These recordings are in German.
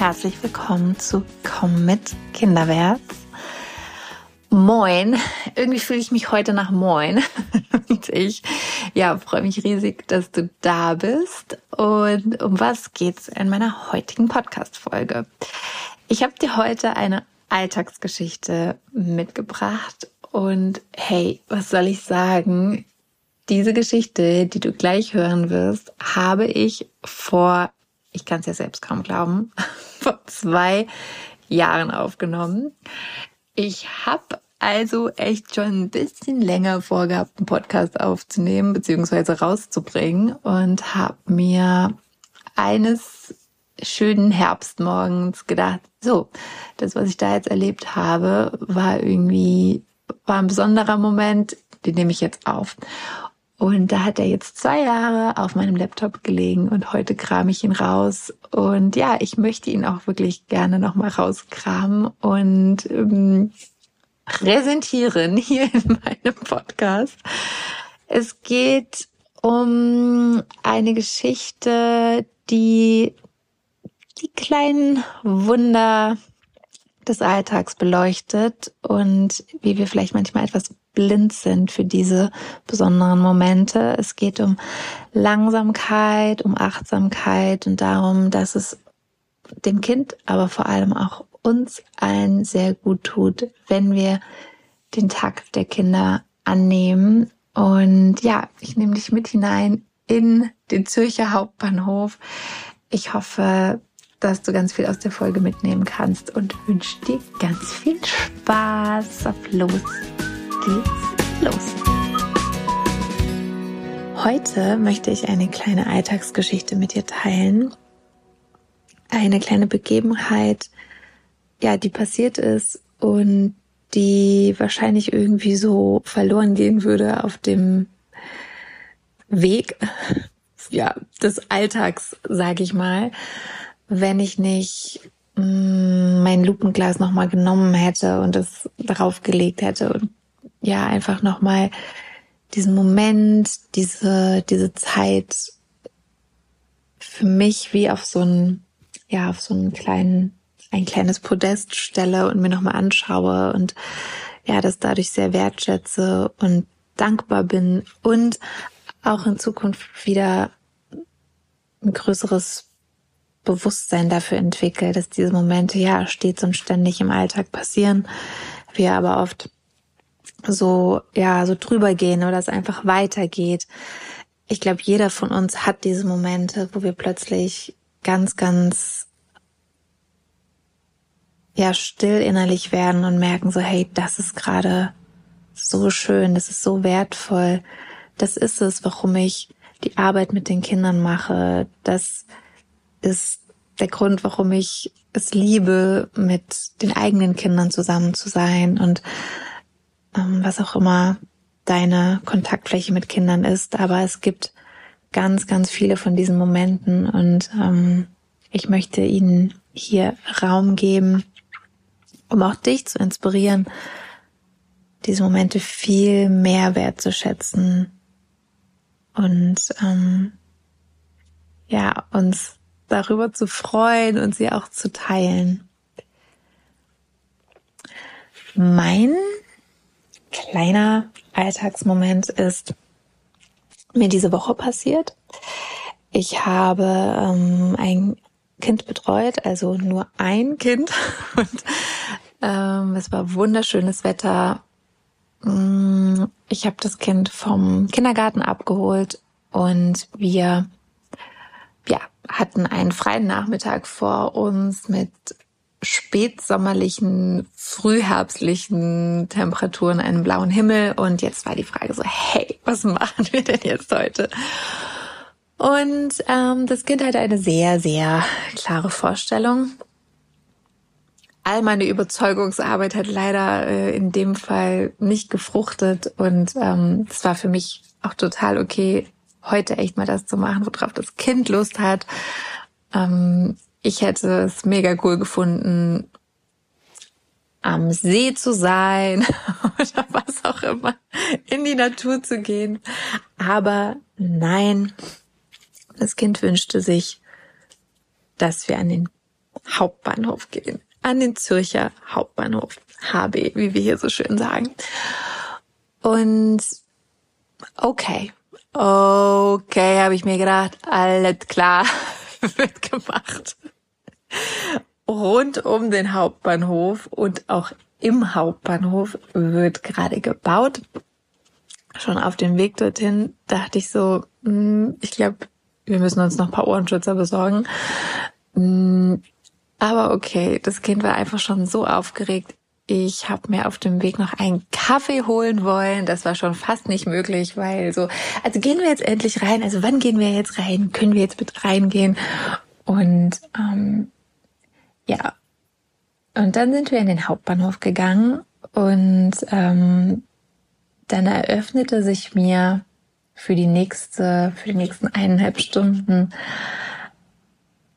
herzlich willkommen zu Komm mit Kinderwärts. Moin, irgendwie fühle ich mich heute nach Moin und ich ja freue mich riesig, dass du da bist. Und um was geht's in meiner heutigen Podcast-Folge? Ich habe dir heute eine Alltagsgeschichte mitgebracht und hey, was soll ich sagen? Diese Geschichte, die du gleich hören wirst, habe ich vor, ich kann es ja selbst kaum glauben, vor zwei Jahren aufgenommen. Ich habe also echt schon ein bisschen länger vorgehabt, einen Podcast aufzunehmen bzw. rauszubringen und habe mir eines schönen Herbstmorgens gedacht, so, das, was ich da jetzt erlebt habe, war irgendwie, war ein besonderer Moment, den nehme ich jetzt auf. Und da hat er jetzt zwei Jahre auf meinem Laptop gelegen und heute kram ich ihn raus. Und ja, ich möchte ihn auch wirklich gerne nochmal rauskramen und ähm, präsentieren hier in meinem Podcast. Es geht um eine Geschichte, die die kleinen Wunder des Alltags beleuchtet und wie wir vielleicht manchmal etwas blind sind für diese besonderen Momente. Es geht um Langsamkeit, um Achtsamkeit und darum, dass es dem Kind, aber vor allem auch uns allen sehr gut tut, wenn wir den Takt der Kinder annehmen. Und ja, ich nehme dich mit hinein in den Zürcher Hauptbahnhof. Ich hoffe, dass du ganz viel aus der Folge mitnehmen kannst und wünsche dir ganz viel Spaß. Auf los geht's los. Heute möchte ich eine kleine Alltagsgeschichte mit dir teilen. Eine kleine Begebenheit, ja, die passiert ist und die wahrscheinlich irgendwie so verloren gehen würde auf dem Weg, ja, des Alltags, sage ich mal wenn ich nicht mm, mein Lupenglas nochmal genommen hätte und es darauf gelegt hätte und ja, einfach nochmal diesen Moment, diese, diese Zeit für mich wie auf so ein, ja, auf so einen kleinen, ein kleines Podest stelle und mir nochmal anschaue und ja, das dadurch sehr wertschätze und dankbar bin und auch in Zukunft wieder ein größeres Bewusstsein dafür entwickelt, dass diese Momente ja stets und ständig im Alltag passieren, wir aber oft so, ja, so drüber gehen oder es einfach weitergeht. Ich glaube, jeder von uns hat diese Momente, wo wir plötzlich ganz, ganz, ja, still innerlich werden und merken so, hey, das ist gerade so schön, das ist so wertvoll. Das ist es, warum ich die Arbeit mit den Kindern mache. Das ist der Grund, warum ich es liebe, mit den eigenen Kindern zusammen zu sein und was auch immer deine Kontaktfläche mit Kindern ist. Aber es gibt ganz, ganz viele von diesen Momenten und ähm, ich möchte ihnen hier Raum geben, um auch dich zu inspirieren, diese Momente viel mehr wertzuschätzen und ähm, ja, uns darüber zu freuen und sie auch zu teilen. Mein kleiner Alltagsmoment ist mir diese Woche passiert. Ich habe ähm, ein Kind betreut, also nur ein Kind. Und ähm, es war wunderschönes Wetter. Mm, ich habe das Kind vom Kindergarten abgeholt und wir ja, hatten einen freien Nachmittag vor uns mit spätsommerlichen, frühherbstlichen Temperaturen, einem blauen Himmel. Und jetzt war die Frage so, hey, was machen wir denn jetzt heute? Und ähm, das Kind hatte eine sehr, sehr klare Vorstellung. All meine Überzeugungsarbeit hat leider äh, in dem Fall nicht gefruchtet und ähm, es war für mich auch total okay, heute echt mal das zu machen, worauf das Kind Lust hat. Ähm, ich hätte es mega cool gefunden, am See zu sein oder was auch immer, in die Natur zu gehen. Aber nein, das Kind wünschte sich, dass wir an den Hauptbahnhof gehen. An den Zürcher Hauptbahnhof. HB, wie wir hier so schön sagen. Und okay, okay, habe ich mir gedacht, alles klar, wird gemacht. Rund um den Hauptbahnhof und auch im Hauptbahnhof wird gerade gebaut. Schon auf dem Weg dorthin dachte ich so, hm, ich glaube, wir müssen uns noch ein paar Ohrenschützer besorgen. Hm, aber okay, das Kind war einfach schon so aufgeregt. Ich habe mir auf dem Weg noch einen Kaffee holen wollen. Das war schon fast nicht möglich, weil so, also gehen wir jetzt endlich rein. Also wann gehen wir jetzt rein? Können wir jetzt mit reingehen? Und ähm, ja, und dann sind wir in den Hauptbahnhof gegangen und ähm, dann eröffnete sich mir für die nächste, für die nächsten eineinhalb Stunden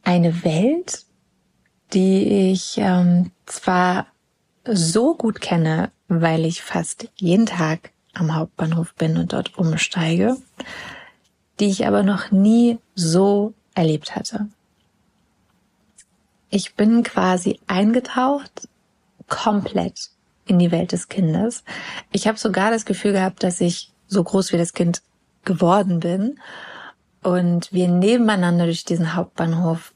eine Welt, die ich ähm, zwar so gut kenne, weil ich fast jeden Tag am Hauptbahnhof bin und dort umsteige, die ich aber noch nie so erlebt hatte. Ich bin quasi eingetaucht, komplett in die Welt des Kindes. Ich habe sogar das Gefühl gehabt, dass ich so groß wie das Kind geworden bin und wir nebeneinander durch diesen Hauptbahnhof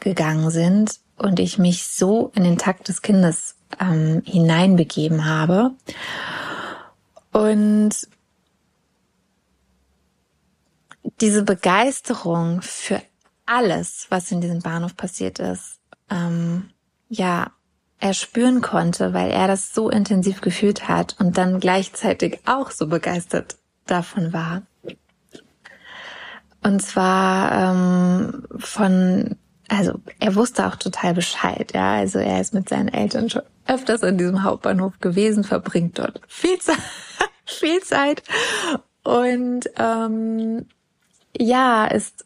gegangen sind und ich mich so in den Takt des Kindes ähm, hineinbegeben habe. Und diese Begeisterung für alles, was in diesem Bahnhof passiert ist, ähm, ja, er spüren konnte, weil er das so intensiv gefühlt hat und dann gleichzeitig auch so begeistert davon war. Und zwar ähm, von also er wusste auch total Bescheid, ja. Also er ist mit seinen Eltern schon öfters in diesem Hauptbahnhof gewesen, verbringt dort viel Zeit, viel Zeit und ähm, ja, ist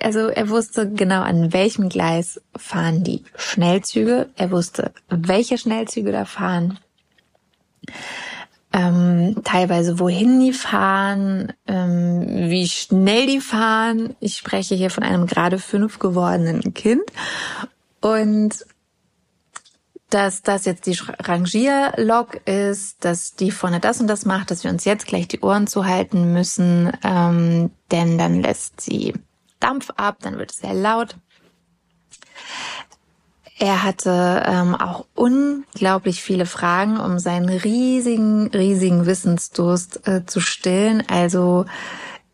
also er wusste genau, an welchem Gleis fahren die Schnellzüge. Er wusste, welche Schnellzüge da fahren ähm, teilweise wohin die fahren, ähm, wie schnell die fahren. Ich spreche hier von einem gerade fünf gewordenen Kind und dass das jetzt die Rangierlok ist, dass die vorne das und das macht, dass wir uns jetzt gleich die Ohren zuhalten müssen, ähm, denn dann lässt sie Dampf ab, dann wird es sehr laut. Er hatte ähm, auch unglaublich viele Fragen, um seinen riesigen, riesigen Wissensdurst äh, zu stillen. Also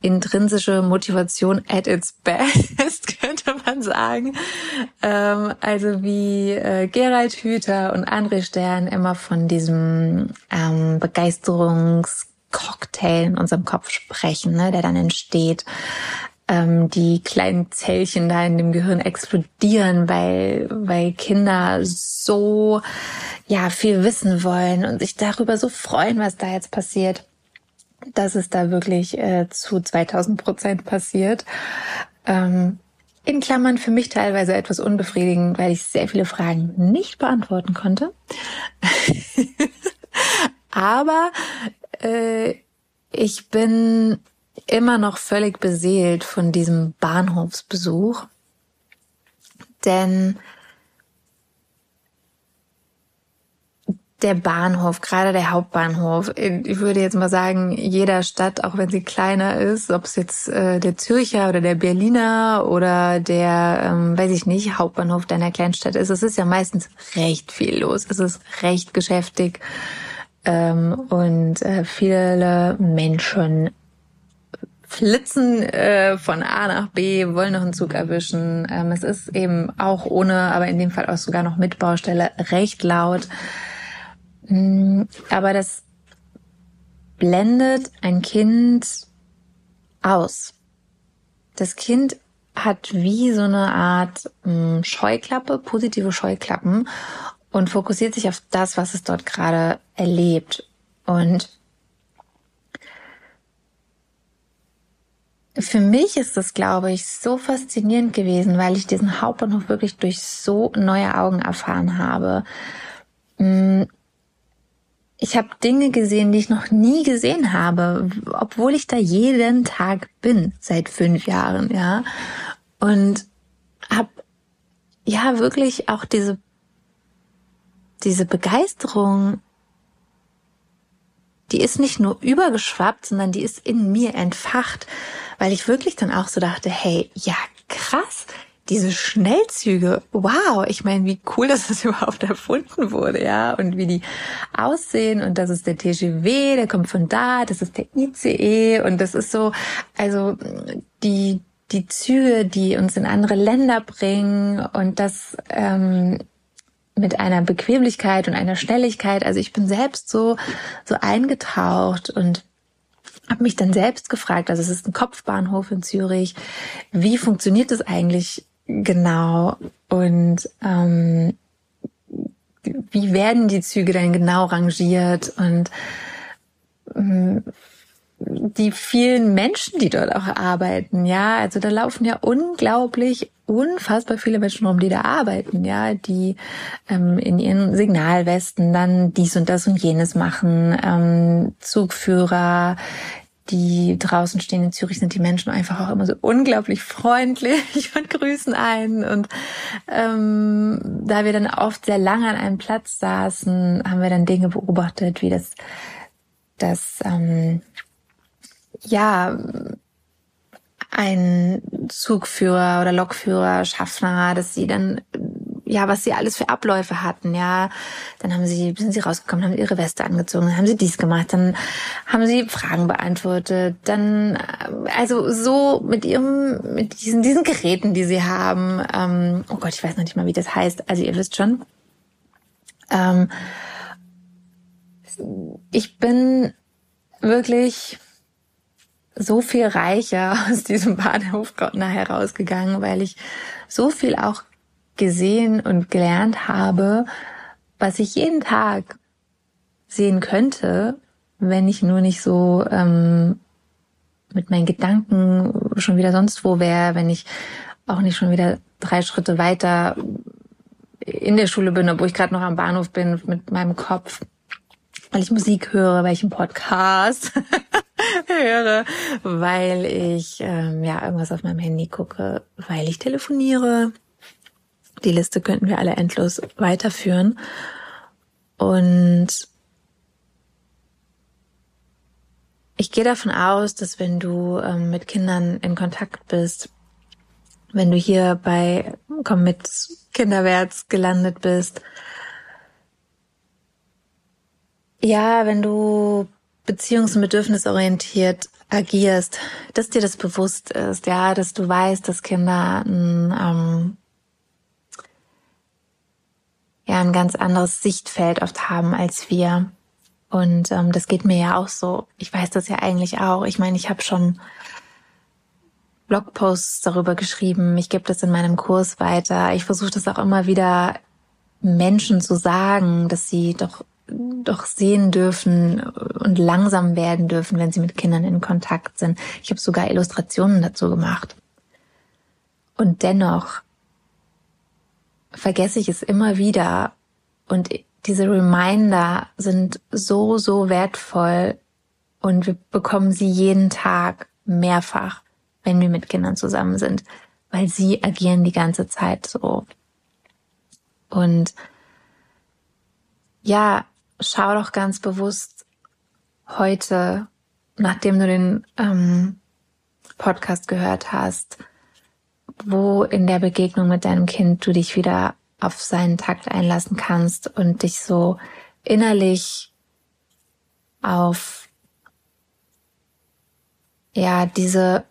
intrinsische Motivation at its best, könnte man sagen. Ähm, also wie äh, Gerald Hüther und André Stern immer von diesem ähm, Begeisterungscocktail in unserem Kopf sprechen, ne, der dann entsteht ähm, die kleinen Zellchen da in dem Gehirn explodieren, weil, weil Kinder so, ja, viel wissen wollen und sich darüber so freuen, was da jetzt passiert. dass es da wirklich äh, zu 2000 Prozent passiert. Ähm, in Klammern für mich teilweise etwas unbefriedigend, weil ich sehr viele Fragen nicht beantworten konnte. Aber äh, ich bin immer noch völlig beseelt von diesem Bahnhofsbesuch. Denn der Bahnhof, gerade der Hauptbahnhof, ich würde jetzt mal sagen, jeder Stadt, auch wenn sie kleiner ist, ob es jetzt äh, der Zürcher oder der Berliner oder der, ähm, weiß ich nicht, Hauptbahnhof deiner Kleinstadt ist, es ist ja meistens recht viel los. Es ist recht geschäftig ähm, und äh, viele Menschen flitzen äh, von A nach B, wollen noch einen Zug erwischen. Ähm, es ist eben auch ohne, aber in dem Fall auch sogar noch mit Baustelle recht laut. Mm, aber das blendet ein Kind aus. Das Kind hat wie so eine Art mm, Scheuklappe, positive Scheuklappen und fokussiert sich auf das, was es dort gerade erlebt. Und für mich ist das, glaube ich, so faszinierend gewesen, weil ich diesen Hauptbahnhof wirklich durch so neue Augen erfahren habe. Mm, ich habe Dinge gesehen, die ich noch nie gesehen habe, obwohl ich da jeden Tag bin seit fünf Jahren, ja. Und habe ja wirklich auch diese, diese Begeisterung, die ist nicht nur übergeschwappt, sondern die ist in mir entfacht, weil ich wirklich dann auch so dachte, hey, ja, krass, diese Schnellzüge, wow, ich meine, wie cool, dass das überhaupt erfunden wurde, ja, und wie die aussehen. Und das ist der TGW, der kommt von da, das ist der ICE und das ist so, also die die Züge, die uns in andere Länder bringen und das ähm, mit einer Bequemlichkeit und einer Schnelligkeit. Also ich bin selbst so so eingetaucht und habe mich dann selbst gefragt, also es ist ein Kopfbahnhof in Zürich, wie funktioniert das eigentlich genau und ähm, wie werden die Züge denn genau rangiert und ähm, die vielen Menschen, die dort auch arbeiten, ja, also da laufen ja unglaublich, unfassbar viele Menschen rum, die da arbeiten, ja, die ähm, in ihren Signalwesten dann dies und das und jenes machen, ähm, Zugführer, die draußen stehen in Zürich, sind die Menschen einfach auch immer so unglaublich freundlich und grüßen einen. Und ähm, da wir dann oft sehr lange an einem Platz saßen, haben wir dann Dinge beobachtet, wie das, das ähm, ja ein Zugführer oder Lokführer, Schaffner, dass sie dann ja, was sie alles für Abläufe hatten, ja. Dann haben sie, sind sie rausgekommen, haben ihre Weste angezogen, dann haben sie dies gemacht, dann haben sie Fragen beantwortet, dann, äh, also so mit ihrem, mit diesen, diesen Geräten, die sie haben, ähm, oh Gott, ich weiß noch nicht mal, wie das heißt, also ihr wisst schon. Ähm, ich bin wirklich so viel reicher aus diesem Bahnhof nachher rausgegangen, weil ich so viel auch gesehen und gelernt habe, was ich jeden Tag sehen könnte, wenn ich nur nicht so ähm, mit meinen Gedanken schon wieder sonst wo wäre, wenn ich auch nicht schon wieder drei Schritte weiter in der Schule bin, obwohl ich gerade noch am Bahnhof bin mit meinem Kopf, weil ich Musik höre, weil ich einen Podcast höre, weil ich ähm, ja irgendwas auf meinem Handy gucke, weil ich telefoniere, die Liste könnten wir alle endlos weiterführen. Und ich gehe davon aus, dass wenn du ähm, mit Kindern in Kontakt bist, wenn du hier bei Komm mit Kinderwärts gelandet bist, ja, wenn du beziehungs- und bedürfnisorientiert agierst, dass dir das bewusst ist, ja, dass du weißt, dass Kinder ein ähm, ja ein ganz anderes Sichtfeld oft haben als wir. Und ähm, das geht mir ja auch so. Ich weiß das ja eigentlich auch. Ich meine, ich habe schon Blogposts darüber geschrieben. Ich gebe das in meinem Kurs weiter. Ich versuche das auch immer wieder Menschen zu sagen, dass sie doch doch sehen dürfen und langsam werden dürfen, wenn sie mit Kindern in Kontakt sind. Ich habe sogar Illustrationen dazu gemacht. Und dennoch vergesse ich es immer wieder. Und diese Reminder sind so, so wertvoll und wir bekommen sie jeden Tag mehrfach, wenn wir mit Kindern zusammen sind, weil sie agieren die ganze Zeit so. Und ja, schau doch ganz bewusst heute, nachdem du den ähm, Podcast gehört hast, wo in der Begegnung mit deinem Kind du dich wieder auf seinen Takt einlassen kannst und dich so innerlich auf ja diese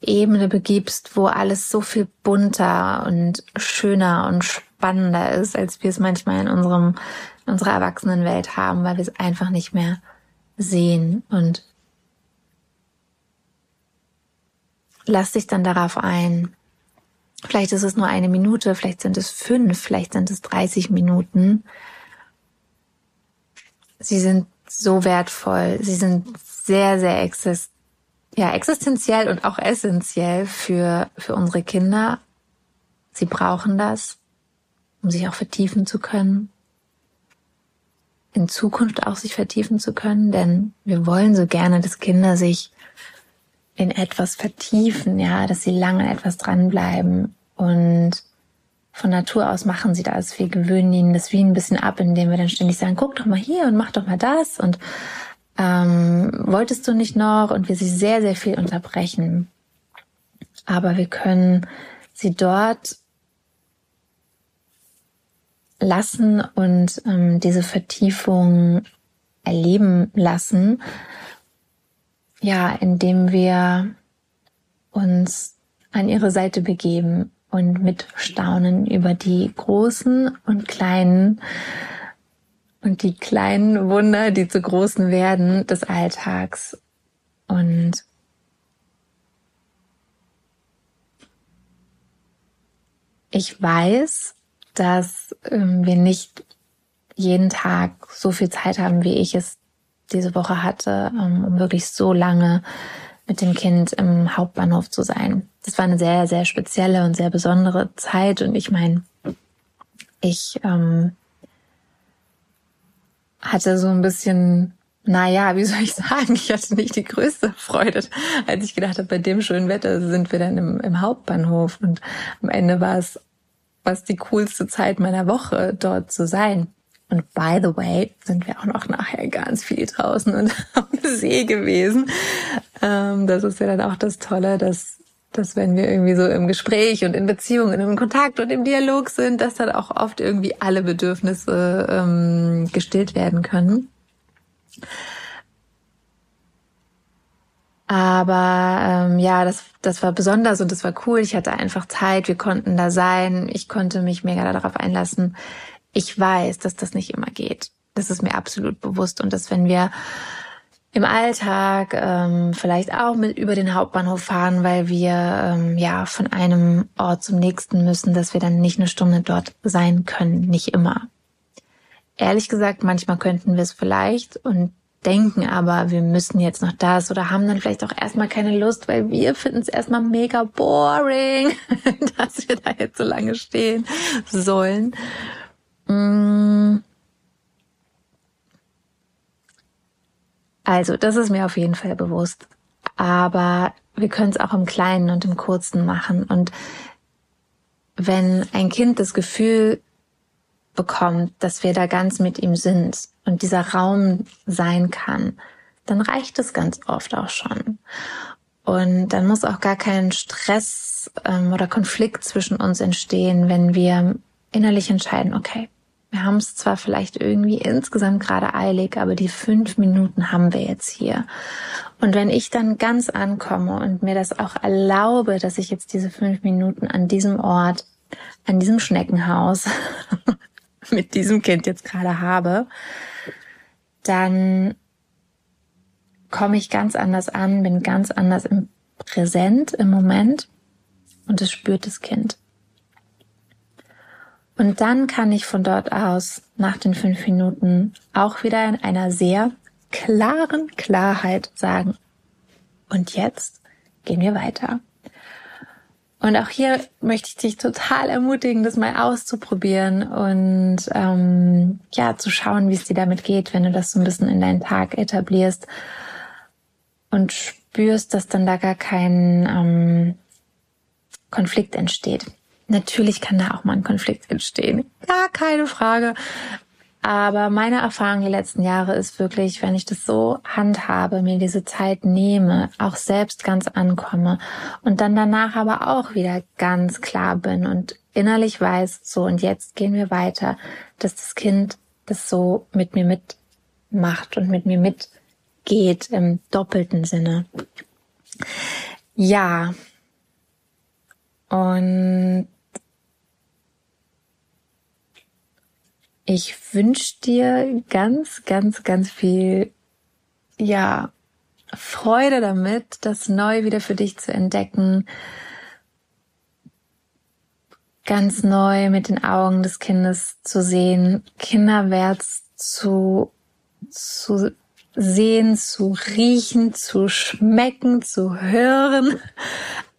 Ebene begibst, wo alles so viel bunter und schöner und spannender ist, als wir es manchmal in unserem in unserer Erwachsenenwelt haben, weil wir es einfach nicht mehr sehen und lass dich dann darauf ein. Vielleicht ist es nur eine Minute, vielleicht sind es fünf, vielleicht sind es 30 Minuten. Sie sind so wertvoll. Sie sind sehr, sehr exist ja, existenziell und auch essentiell für, für unsere Kinder. Sie brauchen das, um sich auch vertiefen zu können. In Zukunft auch sich vertiefen zu können, denn wir wollen so gerne, dass Kinder sich in etwas vertiefen, ja, dass sie lange etwas dranbleiben. Und von Natur aus machen sie das. Wir gewöhnen ihnen das wie ein bisschen ab, indem wir dann ständig sagen, guck doch mal hier und mach doch mal das und ähm, wolltest du nicht noch? Und wir sie sehr, sehr viel unterbrechen. Aber wir können sie dort lassen und ähm, diese Vertiefung erleben lassen, ja, indem wir uns an ihre Seite begeben und mit staunen über die großen und kleinen und die kleinen Wunder, die zu großen werden des Alltags. Und ich weiß, dass ähm, wir nicht jeden Tag so viel Zeit haben, wie ich es diese Woche hatte, ähm, um wirklich so lange mit dem Kind im Hauptbahnhof zu sein. Das war eine sehr, sehr spezielle und sehr besondere Zeit. Und ich meine, ich ähm, hatte so ein bisschen, naja, wie soll ich sagen, ich hatte nicht die größte Freude, als ich gedacht habe, bei dem schönen Wetter sind wir dann im, im Hauptbahnhof. Und am Ende war es was die coolste Zeit meiner Woche, dort zu sein. Und by the way, sind wir auch noch nachher ganz viel draußen und am See gewesen. Ähm, das ist ja dann auch das Tolle, dass, dass wenn wir irgendwie so im Gespräch und in Beziehungen, im Kontakt und im Dialog sind, dass dann auch oft irgendwie alle Bedürfnisse ähm, gestillt werden können. Aber ähm, ja, das, das war besonders und das war cool. Ich hatte einfach Zeit, wir konnten da sein, ich konnte mich mega darauf einlassen, ich weiß, dass das nicht immer geht. Das ist mir absolut bewusst und dass wenn wir im Alltag ähm, vielleicht auch mit über den Hauptbahnhof fahren, weil wir ähm, ja von einem Ort zum nächsten müssen, dass wir dann nicht eine Stunde dort sein können, nicht immer. Ehrlich gesagt, manchmal könnten wir es vielleicht und denken aber, wir müssen jetzt noch das oder haben dann vielleicht auch erstmal keine Lust, weil wir finden es erstmal mega boring, dass wir da jetzt so lange stehen sollen. Mm. Also, das ist mir auf jeden Fall bewusst. Aber wir können es auch im Kleinen und im Kurzen machen. Und wenn ein Kind das Gefühl bekommt, dass wir da ganz mit ihm sind und dieser Raum sein kann, dann reicht es ganz oft auch schon. Und dann muss auch gar kein Stress ähm, oder Konflikt zwischen uns entstehen, wenn wir innerlich entscheiden, okay, wir haben es zwar vielleicht irgendwie insgesamt gerade eilig, aber die fünf Minuten haben wir jetzt hier. Und wenn ich dann ganz ankomme und mir das auch erlaube, dass ich jetzt diese fünf Minuten an diesem Ort, an diesem Schneckenhaus mit diesem Kind jetzt gerade habe, dann komme ich ganz anders an, bin ganz anders im Präsent im Moment und es spürt das Kind. Und dann kann ich von dort aus nach den fünf Minuten auch wieder in einer sehr klaren Klarheit sagen, und jetzt gehen wir weiter. Und auch hier möchte ich dich total ermutigen, das mal auszuprobieren und ähm, ja zu schauen, wie es dir damit geht, wenn du das so ein bisschen in deinen Tag etablierst und spürst, dass dann da gar kein ähm, Konflikt entsteht. Natürlich kann da auch mal ein Konflikt entstehen. Gar keine Frage. Aber meine Erfahrung die letzten Jahre ist wirklich, wenn ich das so handhabe, mir diese Zeit nehme, auch selbst ganz ankomme und dann danach aber auch wieder ganz klar bin und innerlich weiß, so und jetzt gehen wir weiter, dass das Kind das so mit mir mitmacht und mit mir mitgeht im doppelten Sinne. Ja. Und Ich wünsche dir ganz, ganz, ganz viel, ja, Freude damit, das neu wieder für dich zu entdecken. Ganz neu mit den Augen des Kindes zu sehen, Kinderwärts zu, zu sehen, zu riechen, zu schmecken, zu hören.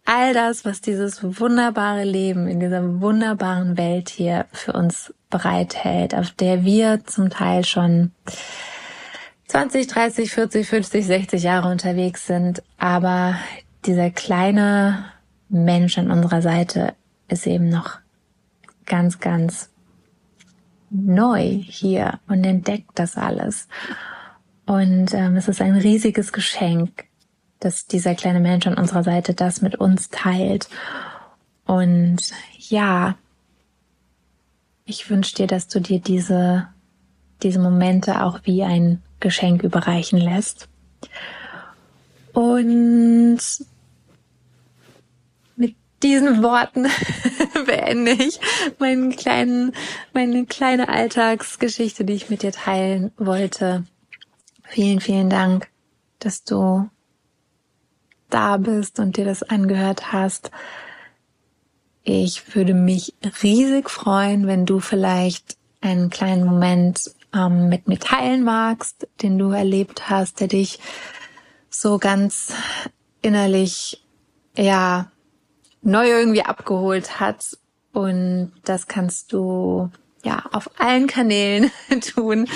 All das, was dieses wunderbare Leben in dieser wunderbaren Welt hier für uns bereithält, auf der wir zum Teil schon 20, 30, 40, 50, 60 Jahre unterwegs sind. Aber dieser kleine Mensch an unserer Seite ist eben noch ganz, ganz neu hier und entdeckt das alles. Und ähm, es ist ein riesiges Geschenk, dass dieser kleine Mensch an unserer Seite das mit uns teilt. Und ja, ich wünsche dir, dass du dir diese, diese Momente auch wie ein Geschenk überreichen lässt. Und mit diesen Worten beende ich meinen kleinen, meine kleine Alltagsgeschichte, die ich mit dir teilen wollte. Vielen, vielen Dank, dass du da bist und dir das angehört hast. Ich würde mich riesig freuen, wenn du vielleicht einen kleinen Moment ähm, mit mir teilen magst, den du erlebt hast, der dich so ganz innerlich, ja, neu irgendwie abgeholt hat. Und das kannst du ja auf allen Kanälen tun.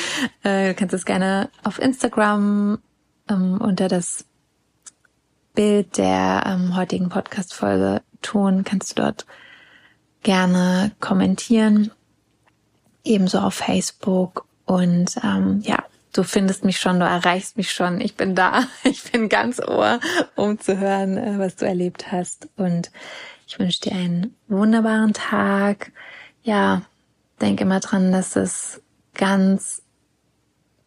Äh, du kannst es gerne auf Instagram ähm, unter das Bild der ähm, heutigen Podcast-Folge tun. Kannst du dort gerne kommentieren. Ebenso auf Facebook. Und ähm, ja, du findest mich schon, du erreichst mich schon. Ich bin da. Ich bin ganz ohr, um zu hören, äh, was du erlebt hast. Und ich wünsche dir einen wunderbaren Tag. Ja, denk immer dran, dass es ganz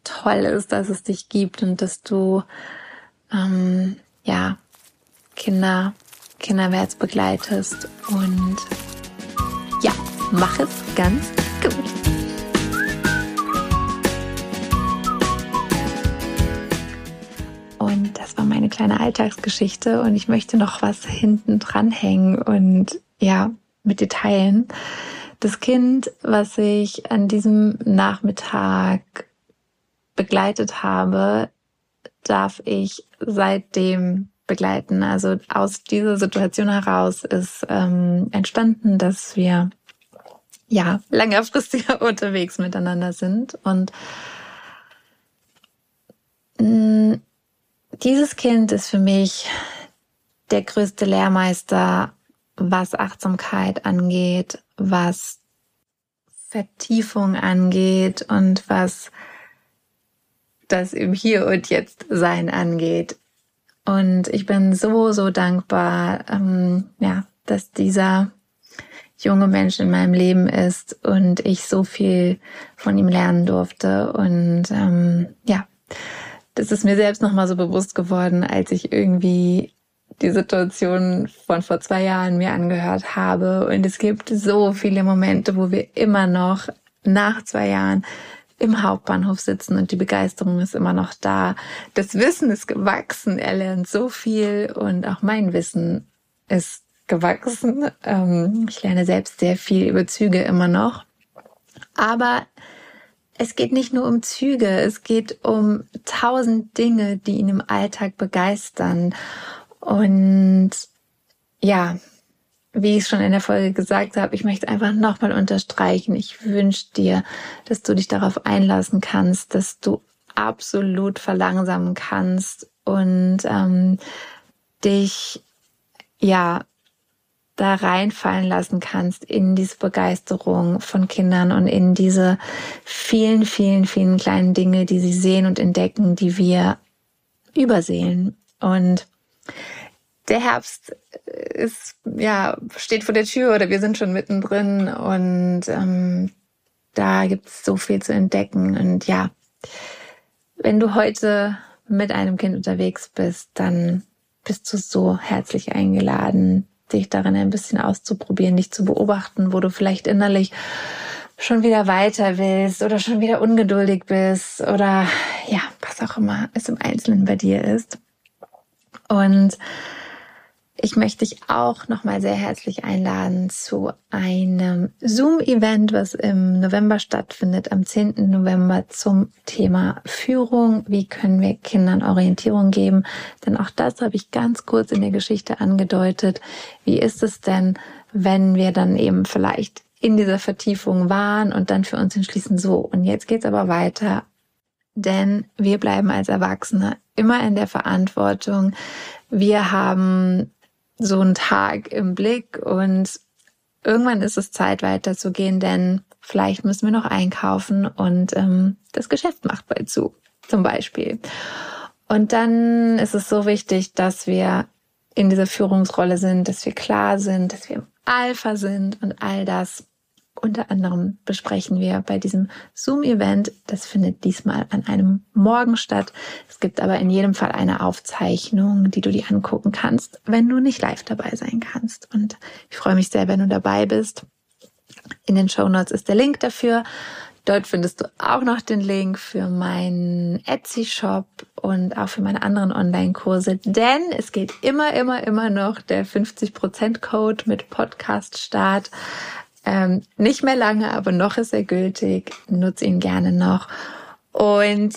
toll ist, dass es dich gibt und dass du ähm, ja Kinder Kinderwärts begleitest und ja, mach es ganz gut. Und das war meine kleine Alltagsgeschichte und ich möchte noch was hinten dranhängen und ja, mit dir teilen. Das Kind, was ich an diesem Nachmittag begleitet habe, darf ich seitdem begleiten. Also aus dieser Situation heraus ist ähm, entstanden, dass wir ja längerfristiger unterwegs miteinander sind und mh, mm, dieses Kind ist für mich der größte Lehrmeister was Achtsamkeit angeht, was Vertiefung angeht und was das im Hier und Jetzt sein angeht. Und ich bin so, so dankbar, ähm, ja, dass dieser junge Mensch in meinem Leben ist und ich so viel von ihm lernen durfte. Und ähm, ja, das ist mir selbst nochmal so bewusst geworden, als ich irgendwie die Situation von vor zwei Jahren mir angehört habe. Und es gibt so viele Momente, wo wir immer noch nach zwei Jahren im Hauptbahnhof sitzen und die Begeisterung ist immer noch da. Das Wissen ist gewachsen. Er lernt so viel und auch mein Wissen ist gewachsen. Ähm, ich lerne selbst sehr viel über Züge immer noch. Aber es geht nicht nur um Züge, es geht um tausend Dinge, die ihn im Alltag begeistern. Und ja, wie ich schon in der Folge gesagt habe, ich möchte einfach nochmal unterstreichen, ich wünsche dir, dass du dich darauf einlassen kannst, dass du absolut verlangsamen kannst und ähm, dich ja da reinfallen lassen kannst in diese Begeisterung von Kindern und in diese vielen, vielen, vielen kleinen Dinge, die sie sehen und entdecken, die wir übersehen. Und der Herbst ist, ja, steht vor der Tür oder wir sind schon mittendrin und ähm, da gibt es so viel zu entdecken. Und ja, wenn du heute mit einem Kind unterwegs bist, dann bist du so herzlich eingeladen, dich darin ein bisschen auszuprobieren, dich zu beobachten, wo du vielleicht innerlich schon wieder weiter willst oder schon wieder ungeduldig bist oder ja, was auch immer es im Einzelnen bei dir ist. Und ich möchte dich auch nochmal sehr herzlich einladen zu einem Zoom-Event, was im November stattfindet, am 10. November zum Thema Führung. Wie können wir Kindern Orientierung geben? Denn auch das habe ich ganz kurz in der Geschichte angedeutet. Wie ist es denn, wenn wir dann eben vielleicht in dieser Vertiefung waren und dann für uns entschließen, so, und jetzt geht's aber weiter. Denn wir bleiben als Erwachsene immer in der Verantwortung. Wir haben so einen Tag im Blick und irgendwann ist es Zeit weiterzugehen, denn vielleicht müssen wir noch einkaufen und ähm, das Geschäft macht bald zu, zum Beispiel. Und dann ist es so wichtig, dass wir in dieser Führungsrolle sind, dass wir klar sind, dass wir im Alpha sind und all das unter anderem besprechen wir bei diesem Zoom-Event. Das findet diesmal an einem Morgen statt. Es gibt aber in jedem Fall eine Aufzeichnung, die du dir angucken kannst, wenn du nicht live dabei sein kannst. Und ich freue mich sehr, wenn du dabei bist. In den Show Notes ist der Link dafür. Dort findest du auch noch den Link für meinen Etsy-Shop und auch für meine anderen Online-Kurse, denn es geht immer, immer, immer noch der 50%-Code mit Podcast-Start. Ähm, nicht mehr lange, aber noch ist er gültig. Nutze ihn gerne noch. Und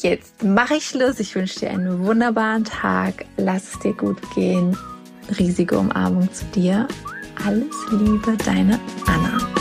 jetzt mache ich Schluss. Ich wünsche dir einen wunderbaren Tag. Lass es dir gut gehen. Riesige Umarmung zu dir. Alles Liebe, deine Anna.